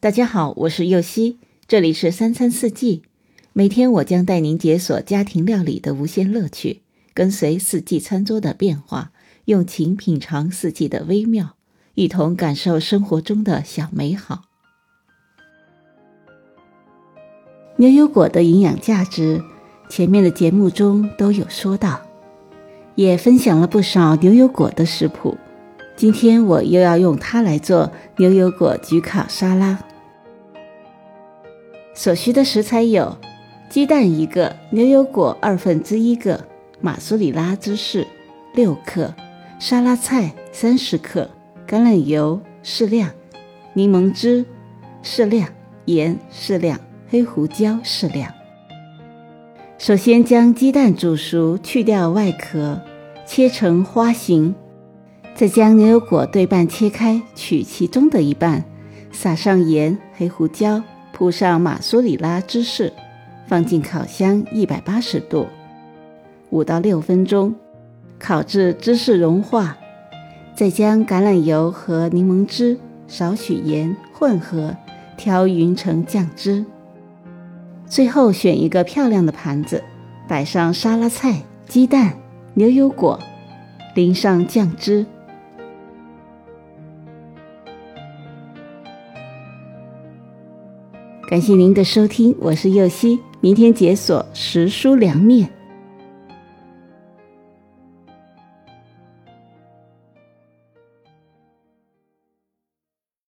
大家好，我是右希，这里是三餐四季。每天我将带您解锁家庭料理的无限乐趣，跟随四季餐桌的变化，用情品尝四季的微妙，一同感受生活中的小美好。牛油果的营养价值，前面的节目中都有说到，也分享了不少牛油果的食谱。今天我又要用它来做牛油果焗烤沙拉。所需的食材有：鸡蛋一个，牛油果二分之一个，马苏里拉芝士六克，沙拉菜三十克，橄榄油适量，柠檬汁适量，盐适量，黑胡椒适量。首先将鸡蛋煮熟，去掉外壳，切成花形。再将牛油果对半切开，取其中的一半，撒上盐、黑胡椒，铺上马苏里拉芝士，放进烤箱一百八十度，五到六分钟，烤至芝士融化。再将橄榄油和柠檬汁、少许盐混合，调匀成酱汁。最后选一个漂亮的盘子，摆上沙拉菜、鸡蛋、牛油果，淋上酱汁。感谢您的收听，我是右希，明天解锁食蔬凉面。